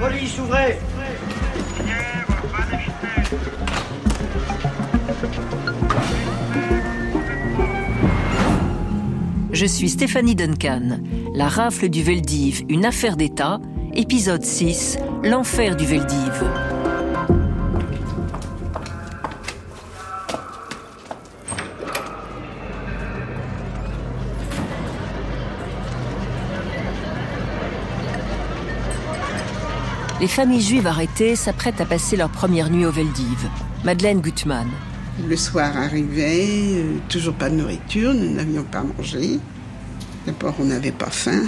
Police, ouvrez Je suis Stéphanie Duncan. La rafle du Veldiv, une affaire d'État, épisode 6, l'enfer du Veldiv. Les familles juives arrêtées s'apprêtent à passer leur première nuit au Veldiv. Madeleine Gutmann. Le soir arrivait, euh, toujours pas de nourriture, nous n'avions pas mangé. D'abord, on n'avait pas faim.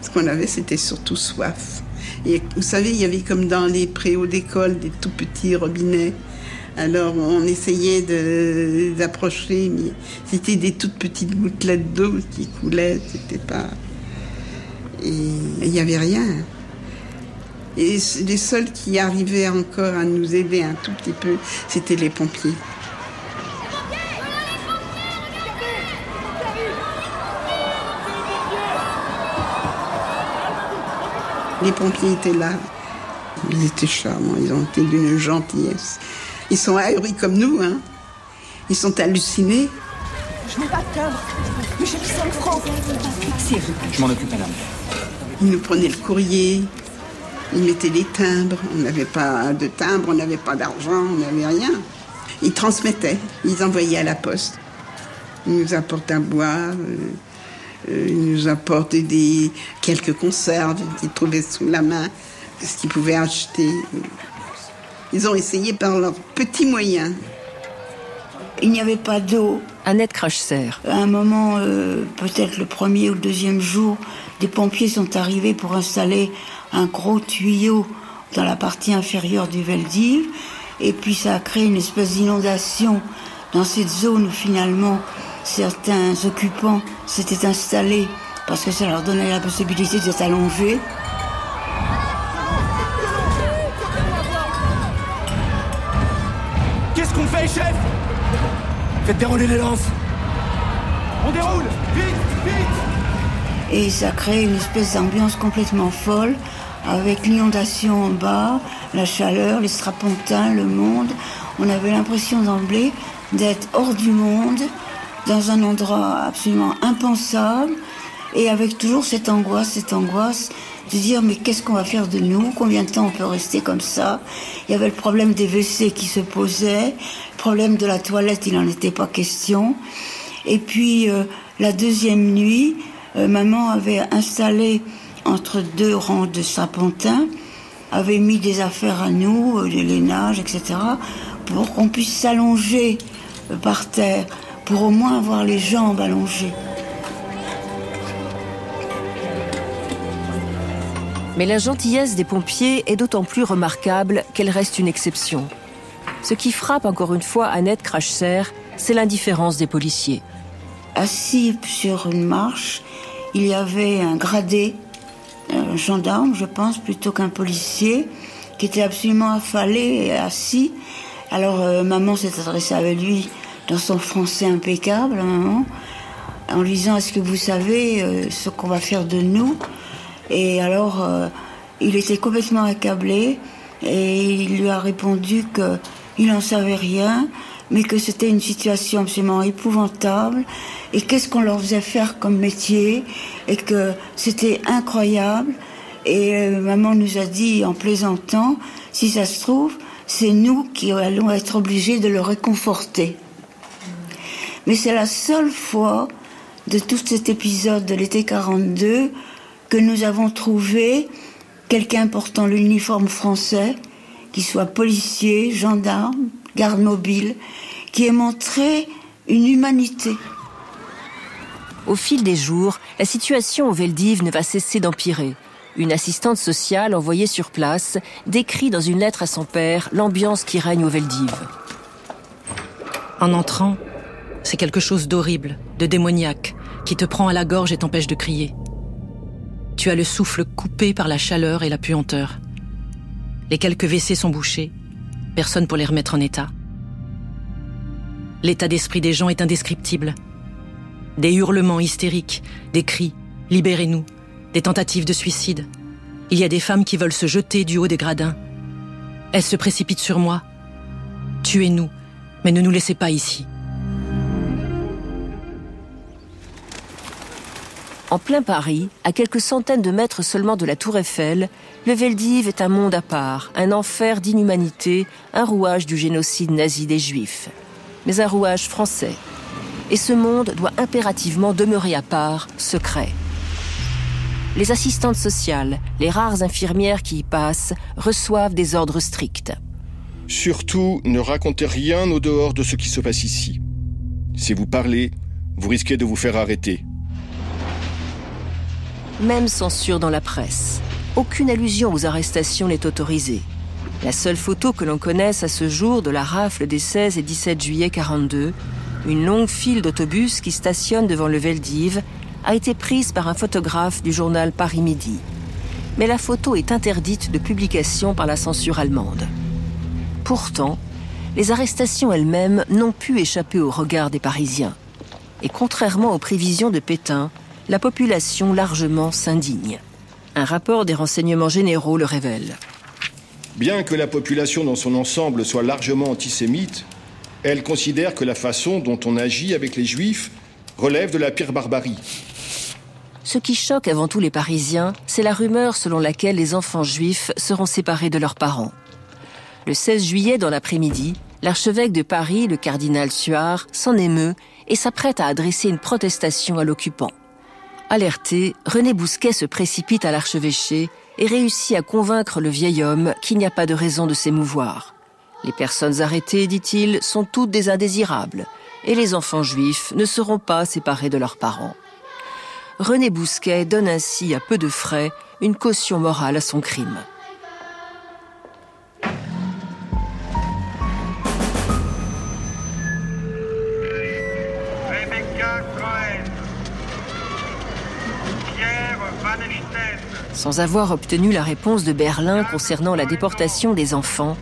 Ce qu'on avait, c'était surtout soif. Et vous savez, il y avait comme dans les préaux d'école des tout petits robinets. Alors, on essayait d'approcher, mais c'était des toutes petites gouttelettes d'eau qui coulaient. C'était pas. Et il n'y avait rien. Et les seuls qui arrivaient encore à nous aider un tout petit peu, c'était les pompiers. Les pompiers étaient là. Ils étaient charmants, ils ont été d'une gentillesse. Ils sont ahuris comme nous, hein. Ils sont hallucinés. Je n'ai pas de timbre, mais j'ai 5 francs. Je m'en occupe, madame. Ils nous prenaient le courrier, ils mettaient les timbres. On n'avait pas de timbre, on n'avait pas d'argent, on n'avait rien. Ils transmettaient, ils envoyaient à la poste. Ils nous apportaient à boire. Euh, euh, ils nous apportaient des, quelques conserves qu'ils trouvaient sous la main, ce qu'ils pouvaient acheter. Ils ont essayé par leurs petits moyens. Il n'y avait pas d'eau. Annette Crachser. À un moment, euh, peut-être le premier ou le deuxième jour, des pompiers sont arrivés pour installer un gros tuyau dans la partie inférieure du Veldiv. Et puis ça a créé une espèce d'inondation dans cette zone où finalement certains occupants s'étaient installés parce que ça leur donnait la possibilité de s'allonger. Faites dérouler les lances. On déroule. Vite Vite. Et ça crée une espèce d'ambiance complètement folle avec l'inondation en bas, la chaleur, les strapontins, le monde. On avait l'impression d'emblée d'être hors du monde, dans un endroit absolument impensable, et avec toujours cette angoisse, cette angoisse de dire mais qu'est-ce qu'on va faire de nous? Combien de temps on peut rester comme ça? Il y avait le problème des WC qui se posait, le problème de la toilette, il n'en était pas question. Et puis euh, la deuxième nuit, euh, maman avait installé entre deux rangs de sapentins, avait mis des affaires à nous, euh, les nages, etc., pour qu'on puisse s'allonger par terre, pour au moins avoir les jambes allongées. Mais la gentillesse des pompiers est d'autant plus remarquable qu'elle reste une exception. Ce qui frappe encore une fois Annette Crachser, c'est l'indifférence des policiers. Assis sur une marche, il y avait un gradé, un gendarme, je pense, plutôt qu'un policier, qui était absolument affalé et assis. Alors euh, maman s'est adressée avec lui dans son français impeccable, maman, en lui disant Est-ce que vous savez euh, ce qu'on va faire de nous? Et alors, euh, il était complètement accablé et il lui a répondu qu'il n'en savait rien, mais que c'était une situation absolument épouvantable et qu'est-ce qu'on leur faisait faire comme métier? Et que c'était incroyable. Et euh, maman nous a dit en plaisantant, si ça se trouve, c'est nous qui allons être obligés de le réconforter. Mais c'est la seule fois de tout cet épisode de l'été 42 que nous avons trouvé quelqu'un portant l'uniforme français, qui soit policier, gendarme, garde mobile, qui ait montré une humanité. Au fil des jours, la situation au Veldiv ne va cesser d'empirer. Une assistante sociale envoyée sur place décrit dans une lettre à son père l'ambiance qui règne au Veldiv. En entrant, c'est quelque chose d'horrible, de démoniaque, qui te prend à la gorge et t'empêche de crier. Tu as le souffle coupé par la chaleur et la puanteur. Les quelques WC sont bouchés, personne pour les remettre en état. L'état d'esprit des gens est indescriptible. Des hurlements hystériques, des cris, libérez-nous, des tentatives de suicide. Il y a des femmes qui veulent se jeter du haut des gradins. Elles se précipitent sur moi. Tuez-nous, mais ne nous laissez pas ici. En plein Paris, à quelques centaines de mètres seulement de la Tour Eiffel, le Veldiv est un monde à part, un enfer d'inhumanité, un rouage du génocide nazi des Juifs. Mais un rouage français. Et ce monde doit impérativement demeurer à part, secret. Les assistantes sociales, les rares infirmières qui y passent, reçoivent des ordres stricts. Surtout, ne racontez rien au dehors de ce qui se passe ici. Si vous parlez, vous risquez de vous faire arrêter. Même censure dans la presse. Aucune allusion aux arrestations n'est autorisée. La seule photo que l'on connaisse à ce jour de la rafle des 16 et 17 juillet 42, une longue file d'autobus qui stationne devant le Veldiv, a été prise par un photographe du journal Paris Midi. Mais la photo est interdite de publication par la censure allemande. Pourtant, les arrestations elles-mêmes n'ont pu échapper au regard des Parisiens. Et contrairement aux prévisions de Pétain, la population largement s'indigne. Un rapport des renseignements généraux le révèle. Bien que la population dans son ensemble soit largement antisémite, elle considère que la façon dont on agit avec les juifs relève de la pire barbarie. Ce qui choque avant tout les Parisiens, c'est la rumeur selon laquelle les enfants juifs seront séparés de leurs parents. Le 16 juillet, dans l'après-midi, l'archevêque de Paris, le cardinal Suard, s'en émeut et s'apprête à adresser une protestation à l'occupant. Alerté, René Bousquet se précipite à l'archevêché et réussit à convaincre le vieil homme qu'il n'y a pas de raison de s'émouvoir. Les personnes arrêtées, dit-il, sont toutes des indésirables, et les enfants juifs ne seront pas séparés de leurs parents. René Bousquet donne ainsi à peu de frais une caution morale à son crime. Sans avoir obtenu la réponse de Berlin concernant la déportation des enfants,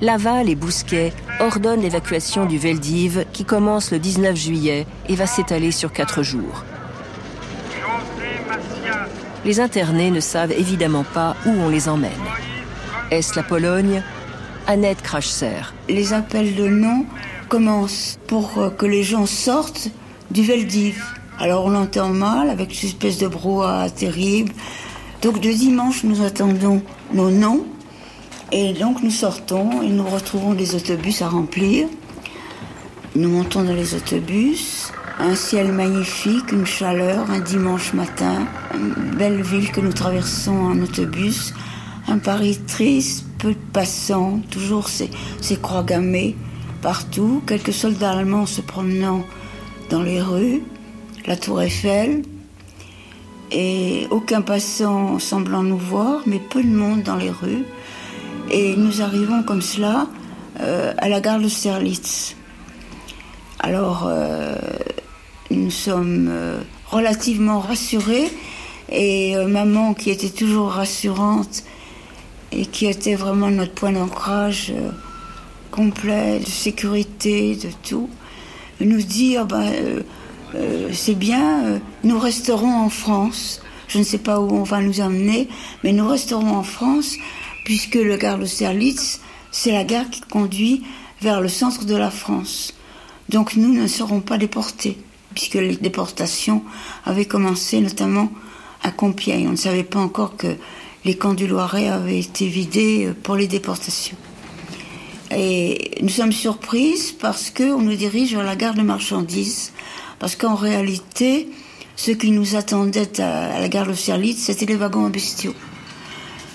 Laval et Bousquet ordonnent l'évacuation du Veldiv qui commence le 19 juillet et va s'étaler sur quatre jours. Les internés ne savent évidemment pas où on les emmène. Est-ce la Pologne? Annette Krachser. Les appels de nom commencent pour que les gens sortent du Veldiv. Alors on l'entend mal avec cette espèce de brouhaha terrible. Donc de dimanche, nous attendons nos noms. Et donc nous sortons et nous retrouvons des autobus à remplir. Nous montons dans les autobus. Un ciel magnifique, une chaleur, un dimanche matin. Une belle ville que nous traversons en autobus. Un Paris triste, peu de passants, toujours ces, ces croix gammées partout. Quelques soldats allemands se promenant dans les rues. La tour Eiffel, et aucun passant semblant nous voir, mais peu de monde dans les rues. Et nous arrivons comme cela euh, à la gare de Sterlitz. Alors, euh, nous sommes euh, relativement rassurés et maman, qui était toujours rassurante et qui était vraiment notre point d'ancrage complet, de sécurité, de tout, nous dit ah ben, c'est bien, euh, nous resterons en France. Je ne sais pas où on va nous emmener, mais nous resterons en France, puisque le gare de Sterlitz, c'est la gare qui conduit vers le centre de la France. Donc nous ne serons pas déportés, puisque les déportations avaient commencé notamment à Compiègne. On ne savait pas encore que les camps du Loiret avaient été vidés euh, pour les déportations. Et nous sommes surprises parce qu'on nous dirige vers la gare de marchandises parce qu'en réalité, ce qui nous attendait à, la gare de Serlitz, c'était les wagons en bestiaux.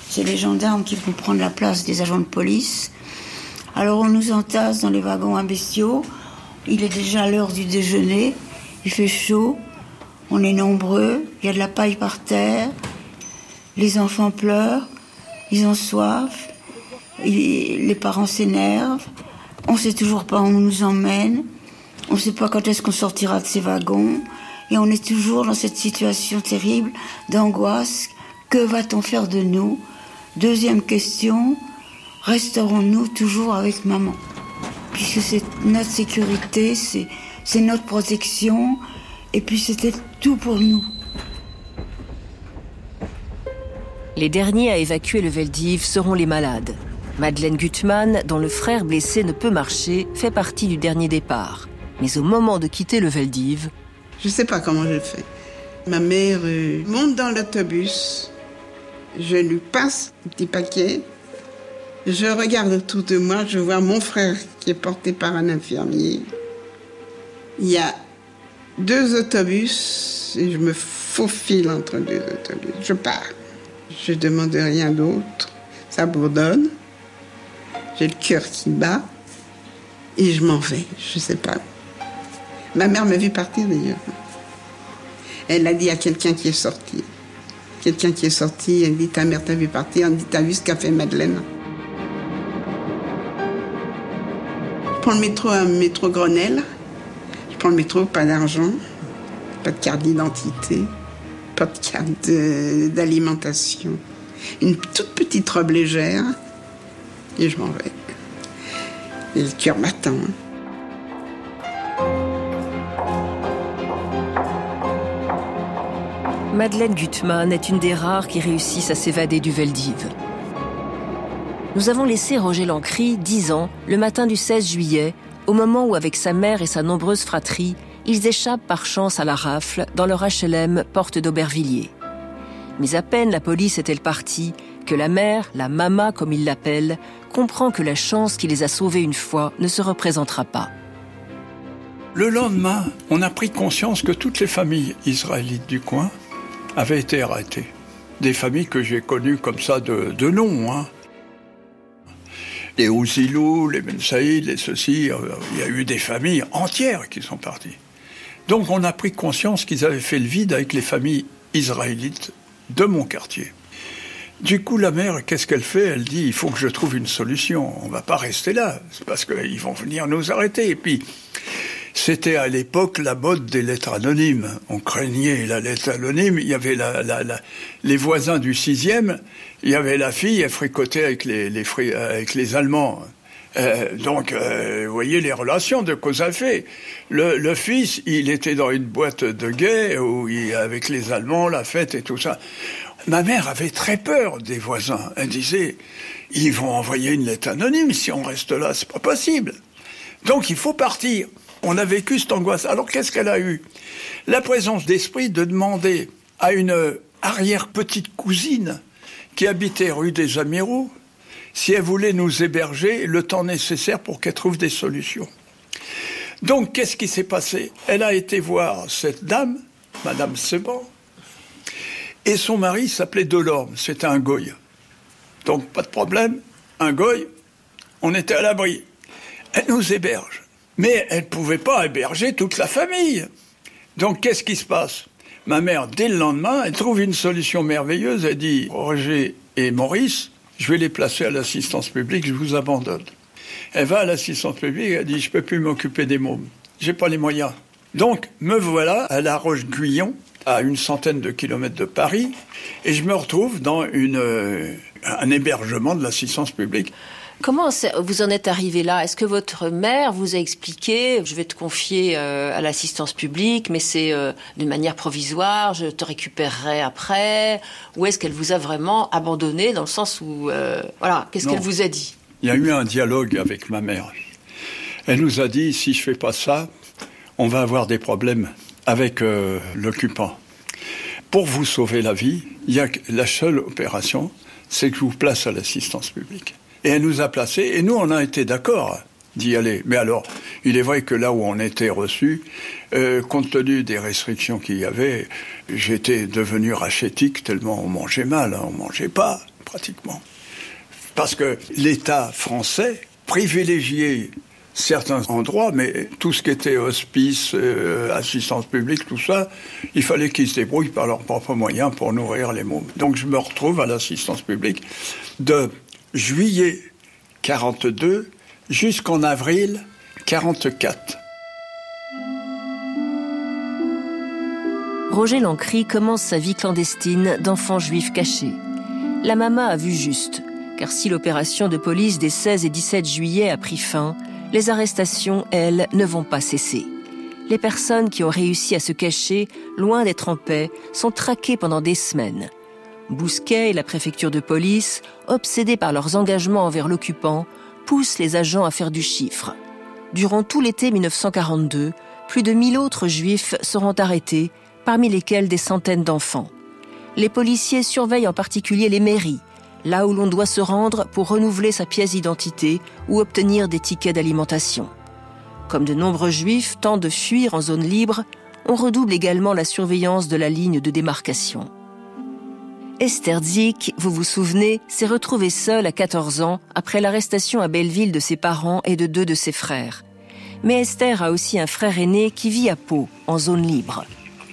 C'est les gendarmes qui vont prendre la place des agents de police. Alors on nous entasse dans les wagons à bestiaux. Il est déjà l'heure du déjeuner. Il fait chaud. On est nombreux. Il y a de la paille par terre. Les enfants pleurent. Ils ont soif. les parents s'énervent. On ne sait toujours pas où on nous emmène. On ne sait pas quand est-ce qu'on sortira de ces wagons. Et on est toujours dans cette situation terrible d'angoisse. Que va-t-on faire de nous? Deuxième question, resterons-nous toujours avec maman? Puisque c'est notre sécurité, c'est notre protection. Et puis c'était tout pour nous. Les derniers à évacuer le Veldiv seront les malades. Madeleine Gutmann, dont le frère blessé ne peut marcher, fait partie du dernier départ. Mais au moment de quitter le Veldiv, je ne sais pas comment je fais. Ma mère euh, monte dans l'autobus, je lui passe un petit paquet, je regarde autour de moi, je vois mon frère qui est porté par un infirmier. Il y a deux autobus et je me faufile entre deux autobus. Je pars. Je demande rien d'autre. Ça bourdonne. J'ai le cœur qui bat et je m'en vais. Je sais pas. Ma mère m'a vu partir d'ailleurs. Elle a dit à quelqu'un qui est sorti. Quelqu'un qui est sorti, elle dit Ta mère t'a vu partir, elle dit T'as vu ce qu'a fait Madeleine? Je prends le métro à métro Grenelle. Je prends le métro, pas d'argent, pas de carte d'identité, pas de carte d'alimentation. Une toute petite robe légère et je m'en vais. Et le cœur m'attend. Madeleine Gutmann est une des rares qui réussissent à s'évader du Veldiv. Nous avons laissé Roger Lancry, 10 ans, le matin du 16 juillet, au moment où, avec sa mère et sa nombreuse fratrie, ils échappent par chance à la rafle dans leur HLM porte d'Aubervilliers. Mais à peine la police est-elle partie que la mère, la mama comme il l'appelle, comprend que la chance qui les a sauvés une fois ne se représentera pas. Le lendemain, on a pris conscience que toutes les familles israélites du coin avaient été arrêtées. Des familles que j'ai connues comme ça de, de nom. Hein. Les Ouzilou, les Ben Saïd, les ceci, euh, il y a eu des familles entières qui sont parties. Donc on a pris conscience qu'ils avaient fait le vide avec les familles israélites de mon quartier. Du coup, la mère, qu'est-ce qu'elle fait? Elle dit il faut que je trouve une solution. On va pas rester là. Parce qu'ils vont venir nous arrêter. Et puis, c'était à l'époque la mode des lettres anonymes. On craignait la lettre anonyme. Il y avait la, les voisins du sixième. Il y avait la fille, elle fricotait avec les, avec les Allemands. Euh, donc, euh, vous voyez les relations de cause à fait. Le, fils, il était dans une boîte de guet avec les Allemands, la fête et tout ça. Ma mère avait très peur des voisins. Elle disait, ils vont envoyer une lettre anonyme si on reste là, c'est pas possible. Donc il faut partir. On a vécu cette angoisse. Alors qu'est-ce qu'elle a eu? La présence d'esprit de demander à une arrière-petite cousine qui habitait rue des Amiraux si elle voulait nous héberger le temps nécessaire pour qu'elle trouve des solutions. Donc qu'est-ce qui s'est passé? Elle a été voir cette dame, Madame Seban, et son mari s'appelait Delorme, c'était un goy. Donc pas de problème, un goy, on était à l'abri. Elle nous héberge. Mais elle ne pouvait pas héberger toute la famille. Donc qu'est-ce qui se passe? Ma mère, dès le lendemain, elle trouve une solution merveilleuse. Elle dit Roger et Maurice, je vais les placer à l'assistance publique, je vous abandonne. Elle va à l'assistance publique, elle dit Je ne peux plus m'occuper des mômes. J'ai pas les moyens. Donc, me voilà à La Roche-Guyon, à une centaine de kilomètres de Paris, et je me retrouve dans euh, un hébergement de l'assistance publique. Comment vous en êtes arrivé là? Est-ce que votre mère vous a expliqué je vais te confier euh, à l'assistance publique, mais c'est euh, d'une manière provisoire, je te récupérerai après? Ou est-ce qu'elle vous a vraiment abandonné dans le sens où voilà, qu'est-ce qu'elle vous a dit? Il y a eu un dialogue avec ma mère. Elle nous a dit si je fais pas ça, on va avoir des problèmes avec euh, l'occupant. Pour vous sauver la vie, il y a la seule opération, c'est que je vous place à l'assistance publique. Et elle nous a placés, et nous, on a été d'accord d'y aller. Mais alors, il est vrai que là où on était reçus, euh, compte tenu des restrictions qu'il y avait, j'étais devenu rachétique tellement on mangeait mal, hein, on mangeait pas, pratiquement. Parce que l'État français privilégiait certains endroits, mais tout ce qui était hospice, euh, assistance publique, tout ça, il fallait qu'ils se débrouillent par leurs propres moyens pour nourrir les mômes. Donc je me retrouve à l'assistance publique de juillet 42 jusqu'en avril 44. Roger Lancry commence sa vie clandestine d'enfant juif caché. La mama a vu juste, car si l'opération de police des 16 et 17 juillet a pris fin, les arrestations, elles, ne vont pas cesser. les personnes qui ont réussi à se cacher, loin d'être en paix, sont traquées pendant des semaines. Bousquet et la préfecture de police, obsédés par leurs engagements envers l'occupant, poussent les agents à faire du chiffre. Durant tout l'été 1942, plus de 1000 autres juifs seront arrêtés, parmi lesquels des centaines d'enfants. Les policiers surveillent en particulier les mairies, là où l'on doit se rendre pour renouveler sa pièce d'identité ou obtenir des tickets d'alimentation. Comme de nombreux juifs tentent de fuir en zone libre, on redouble également la surveillance de la ligne de démarcation. Esther Zik, vous vous souvenez, s'est retrouvée seule à 14 ans après l'arrestation à Belleville de ses parents et de deux de ses frères. Mais Esther a aussi un frère aîné qui vit à Pau, en zone libre.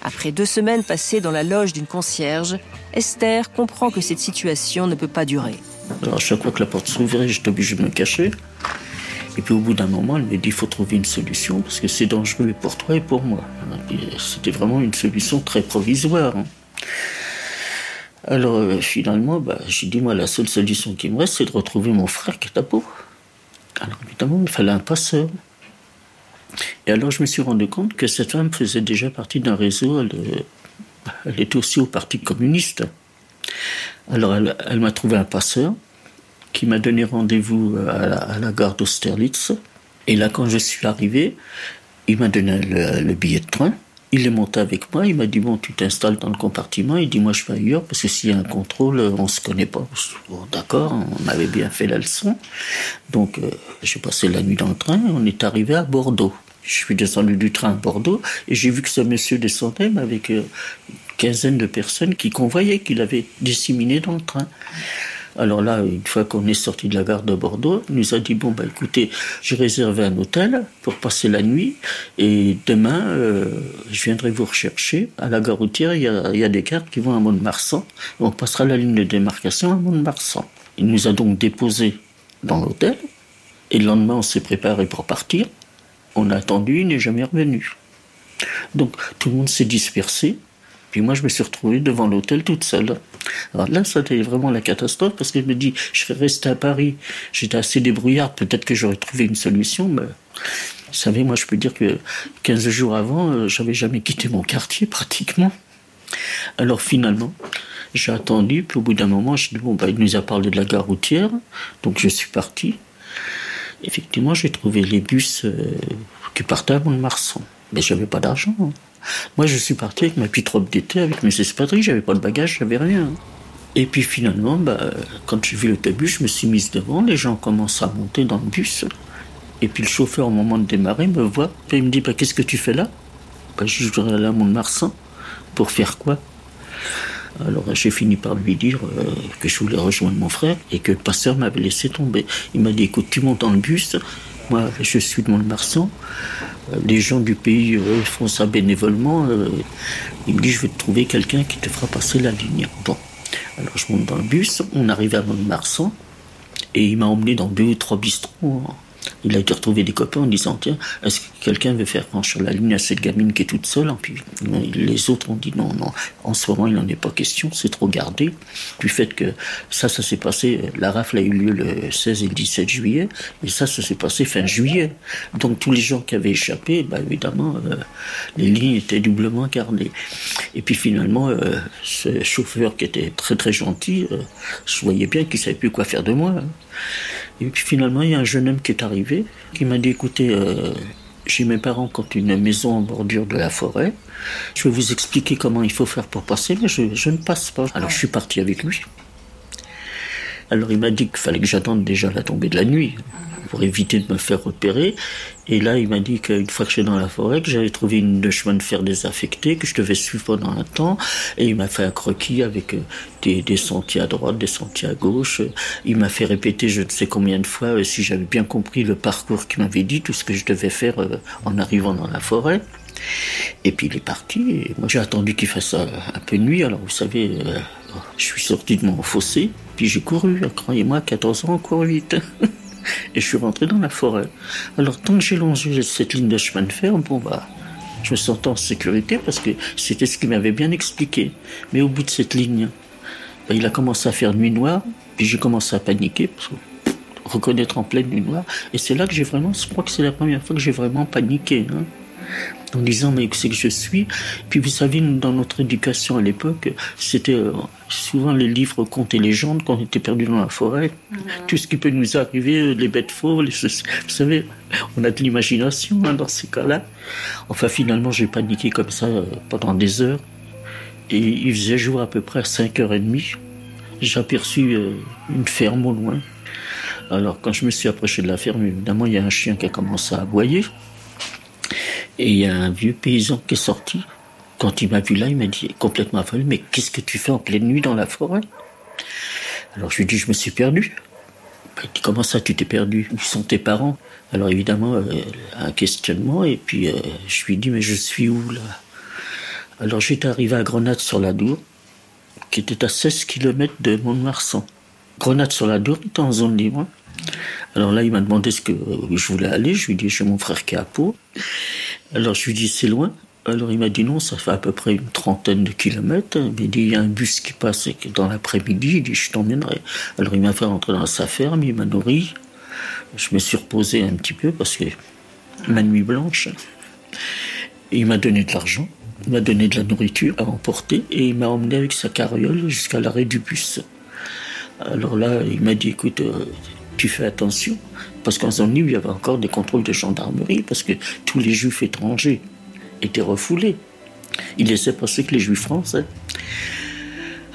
Après deux semaines passées dans la loge d'une concierge, Esther comprend que cette situation ne peut pas durer. Alors à chaque fois que la porte s'ouvrait, j'étais obligé de me cacher. Et puis au bout d'un moment, elle me dit il faut trouver une solution parce que c'est dangereux pour toi et pour moi. C'était vraiment une solution très provisoire. Hein. Alors euh, finalement, bah, j'ai dit moi la seule solution qui me reste, c'est de retrouver mon frère qui est à Pau. Alors évidemment, il fallait un passeur. Et alors je me suis rendu compte que cette femme faisait déjà partie d'un réseau, elle, elle, était aussi au Parti communiste. Alors elle, m'a trouvé un passeur qui m'a donné rendez-vous à la, gare d'Austerlitz. Et là, quand je suis arrivé, il m'a donné le billet de train. Il est monté avec moi, il m'a dit bon tu t'installes dans le compartiment, il dit moi je vais ailleurs parce que s'il y a un contrôle on se connaît pas. D'accord, on avait bien fait la leçon. Donc euh, j'ai passé la nuit dans le train, on est arrivé à Bordeaux. Je suis descendu du train à Bordeaux et j'ai vu que ce monsieur descendait avec euh, une quinzaine de personnes qui convoyaient, qu'il avait disséminé dans le train. Alors là, une fois qu'on est sorti de la gare de Bordeaux, il nous a dit bon bah écoutez, j'ai réservé un hôtel pour passer la nuit et demain euh, je viendrai vous rechercher à la gare routière. Il y a, des cartes qui vont à Mont-de-Marsan. On passera la ligne de démarcation à Mont-de-Marsan. Il nous a donc déposés dans l'hôtel et le lendemain on s'est préparé pour partir. On a attendu, il n'est jamais revenu. Donc tout le monde s'est dispersé. Puis moi, je me suis retrouvé devant l'hôtel toute seule. Alors là, c'était vraiment la catastrophe parce que je me dis, je vais rester à Paris. J'étais assez débrouillard, peut-être que j'aurais trouvé une solution, mais vous savez, moi, je peux dire que 15 jours avant, euh, j'avais jamais quitté mon quartier pratiquement. Alors finalement, j'ai attendu, puis au bout d'un moment, je dit, bon, bah, il nous a parlé de la gare routière, donc je suis parti. Effectivement, j'ai trouvé les bus euh, qui partaient à Mont-de-Marsan. Mais j'avais pas d'argent. Hein. Moi, je suis parti avec ma petite robe d'été, avec mes espadrilles, j'avais pas de bagages, j'avais rien. Et puis finalement, bah, quand j'ai vu l'autobus, je me suis mise devant, les gens commencent à monter dans le bus. Et puis le chauffeur, au moment de démarrer, me voit, et il me dit bah, Qu'est-ce que tu fais là? Bah, Je voudrais aller à Mont-de-Marsan. Pour faire quoi? Alors j'ai fini par lui dire euh, que je voulais rejoindre mon frère et que le passeur m'avait laissé tomber. Il m'a dit écoute, tu montes dans le bus, moi je suis de Mont-de-Marsan, les gens du pays font ça bénévolement. Euh, il me dit je vais te trouver quelqu'un qui te fera passer la ligne. Bon, alors je monte dans le bus, on arrive à Mont-de-Marsan et il m'a emmené dans deux ou trois bistrots il a été retrouvé des copains en disant Tiens, est-ce que quelqu'un veut faire franchir la ligne à cette gamine qui est toute seule Puis les autres ont dit Non, non, en ce moment, il n'en est pas question, c'est trop gardé. Du fait que ça, ça s'est passé, la rafle a eu lieu le 16 et le 17 juillet, et ça, ça s'est passé fin juillet. Donc tous les gens qui avaient échappé, bah, évidemment, euh, les lignes étaient doublement gardées. Et puis finalement, euh, ce chauffeur qui était très très gentil, euh, je voyais bien qu'il savait plus quoi faire de moi. Hein. Et puis finalement, il y a un jeune homme qui est arrivé, qui m'a dit, écoutez, j'ai mes parents qui ont une maison en bordure de la forêt. Je vais vous expliquer comment il faut faire pour passer, mais je, je ne passe pas. Alors je suis parti avec lui. Alors il m'a dit qu'il fallait que j'attende déjà la tombée de la nuit pour éviter de me faire repérer. Et là, il m'a dit qu'une fois que j'étais dans la forêt, que j'avais trouvé une de chemin de fer désaffectée, que je devais suivre pendant un temps. Et il m'a fait un croquis avec euh, des, sentiers à droite, des sentiers à gauche. Il m'a fait répéter je ne sais combien de fois, euh, si j'avais bien compris le parcours qu'il m'avait dit, tout ce que je devais faire euh, en arrivant dans la forêt. Et puis il est parti. Et moi, j'ai attendu qu'il fasse un peu de nuit. Alors, vous savez, je suis sorti de mon fossé, puis j'ai couru. Croyez-moi, 14 ans, on court vite. et je suis rentré dans la forêt. Alors, tant que j'ai longé cette ligne de chemin de fer, bon, bah, je me sentais en sécurité parce que c'était ce qu'il m'avait bien expliqué. Mais au bout de cette ligne, bah, il a commencé à faire nuit noire, puis j'ai commencé à paniquer, parce reconnaître en pleine nuit noire. Et c'est là que j'ai vraiment, je crois que c'est la première fois que j'ai vraiment paniqué. Hein. En disant mais c'est que je suis. Puis vous savez, dans notre éducation à l'époque, c'était euh, souvent les livres contes et légendes quand on était perdu dans la forêt. Tout ce qui peut nous arriver, les bêtes fauves, les... vous savez, on a de l'imagination hein, dans ces cas-là. Enfin, finalement, j'ai paniqué comme ça euh, pendant des heures. Et il faisait jour à peu près à 5h30. J'ai aperçu euh, une ferme au loin. Alors, quand je me suis approché de la ferme, évidemment, il y a un chien qui a commencé à aboyer. Et il y a un vieux paysan qui est sorti. Quand il m'a vu là, il m'a dit, complètement affolé, mais qu'est-ce que tu fais en pleine nuit dans la forêt? Alors je lui ai dit, je me suis perdu. Il dit, comment ça, tu t'es perdu? Où sont tes parents? Alors évidemment, euh, un questionnement, et puis euh, je lui ai dit, mais je suis où là? Alors j'étais arrivé à Grenade-sur-la-Dour, qui était à 16 km de Mont-de-Marsan. Grenade-sur-la-Dour était en zone libre. Alors là, il m'a demandé ce que je voulais aller. Je lui ai dit, j'ai mon frère qui est à Pau. Alors je lui dit, c'est loin. Alors il m'a dit non, ça fait à peu près une trentaine de kilomètres. Il m'a dit, il y a un bus qui passe dans l'après-midi. Il dit, je t'emmènerai. Alors il m'a fait rentrer dans sa ferme, il m'a nourri. Je me suis reposé un petit peu parce que ma nuit blanche. il m'a donné de l'argent, il m'a donné de la nourriture à emporter et il m'a emmené avec sa carriole jusqu'à l'arrêt du bus. Alors là, il m'a dit, écoute, euh, tu fais attention, parce qu'en zone il y avait encore des contrôles de gendarmerie, parce que tous les juifs étrangers étaient refoulés. Il laissait passer que les juifs français.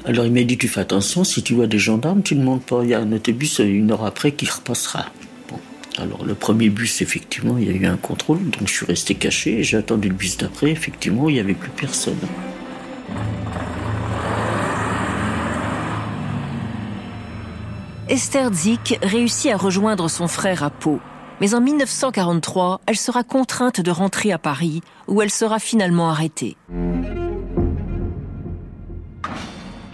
Alors il m'a dit, tu fais attention, si tu vois des gendarmes, tu ne montes pas. Il y a un autobus une heure après qui repassera. Alors le premier bus, effectivement, il y a eu un contrôle, donc je suis resté caché j'ai attendu le bus d'après, effectivement, il n'y avait plus personne. Esther Zik réussit à rejoindre son frère à Pau. Mais en 1943, elle sera contrainte de rentrer à Paris, où elle sera finalement arrêtée.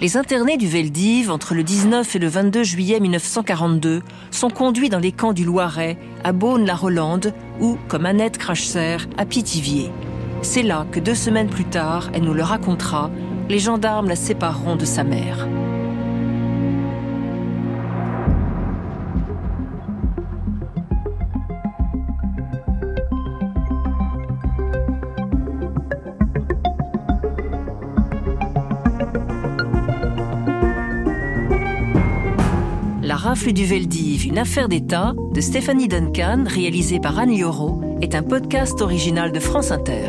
Les internés du Veldiv, entre le 19 et le 22 juillet 1942, sont conduits dans les camps du Loiret, à Beaune-la-Rolande ou, comme Annette Cracher, à Pithiviers. C'est là que deux semaines plus tard, elle nous le racontera, les gendarmes la sépareront de sa mère. Rafle du Veldiv, une affaire d'État de Stéphanie Duncan, réalisé par Anne Lioro, est un podcast original de France Inter.